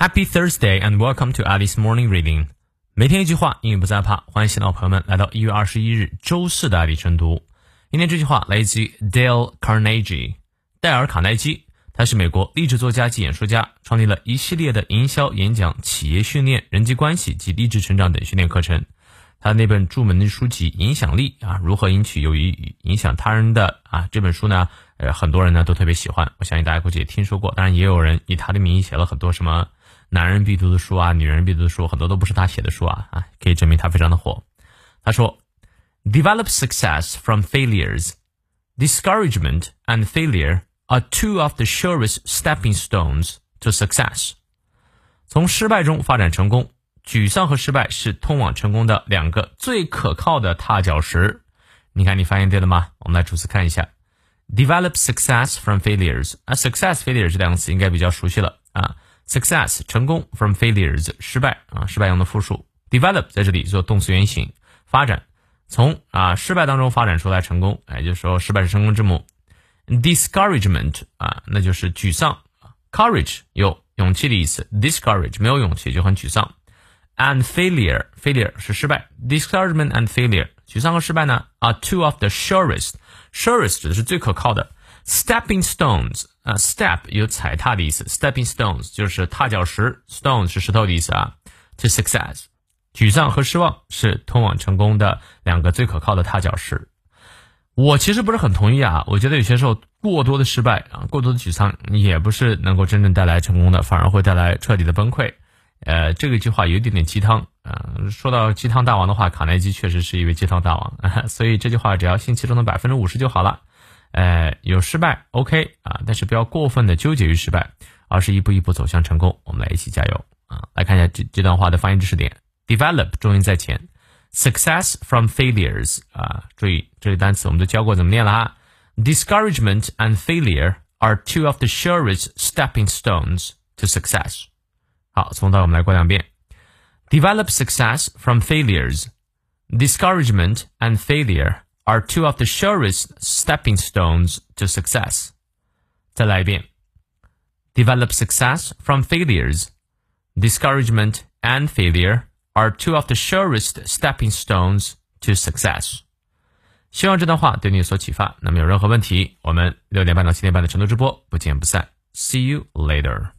Happy Thursday and welcome to Alice Morning Reading。每天一句话，英语不再怕。欢迎新老朋友们来到一月二十一日周四的爱丽晨读。今天这句话来自于 Dale Carnegie，戴尔·卡耐基。他是美国励志作家及演说家，创立了一系列的营销、演讲、企业训练、人际关系及励志成长等训练课程。他那本著名的书籍《影响力》啊，如何引起有益影响他人的啊这本书呢？呃，很多人呢都特别喜欢。我相信大家估计也听说过。当然，也有人以他的名义写了很多什么。男人必读的书啊，女人必读的书，很多都不是他写的书啊啊，可以证明他非常的火。他说：“Develop success from failures. Discouragement and failure are two of the surest stepping stones to success.” 从失败中发展成功，沮丧和失败是通往成功的两个最可靠的踏脚石。你看，你发现对了吗？我们来逐词看一下：Develop success from failures。啊，success failure 这两个词应该比较熟悉了啊。Success 成功，from failures 失败啊，失败用的复数。Develop 在这里做动词原形，发展，从啊失败当中发展出来成功，哎，就是说失败是成功之母。Discouragement 啊，那就是沮丧。Courage 有勇气的意思，discourage 没有勇气就很沮丧。And failure，failure 是失败。Discouragement and failure 沮丧和失败呢，are two of the surest，surest 指的是最可靠的。Stepping stones 啊，step 有踩踏的意思，stepping stones 就是踏脚石，stone 是石头的意思啊。To success，沮丧和失望是通往成功的两个最可靠的踏脚石。我其实不是很同意啊，我觉得有些时候过多的失败啊，过多的沮丧也不是能够真正带来成功的，反而会带来彻底的崩溃。呃，这个句话有一点点鸡汤啊。说到鸡汤大王的话，卡耐基确实是一位鸡汤大王，所以这句话只要信其中的百分之五十就好了。呃，有失败，OK 啊，但是不要过分的纠结于失败，而是一步一步走向成功。我们来一起加油啊！来看一下这这段话的发音知识点：develop 重音在前，success from failures 啊，注意这些单词我们都教过怎么念了哈。Discouragement and failure are two of the surest stepping stones to success。好，从头我们来过两遍：develop success from failures, discouragement and failure。 are two of the surest stepping stones to success. 再来一遍. Develop success from failures. Discouragement and failure are two of the surest stepping stones to success. 希望这段话对你有所启发。那么有任何问题，我们六点半到七点半的成都直播不见不散。See you later.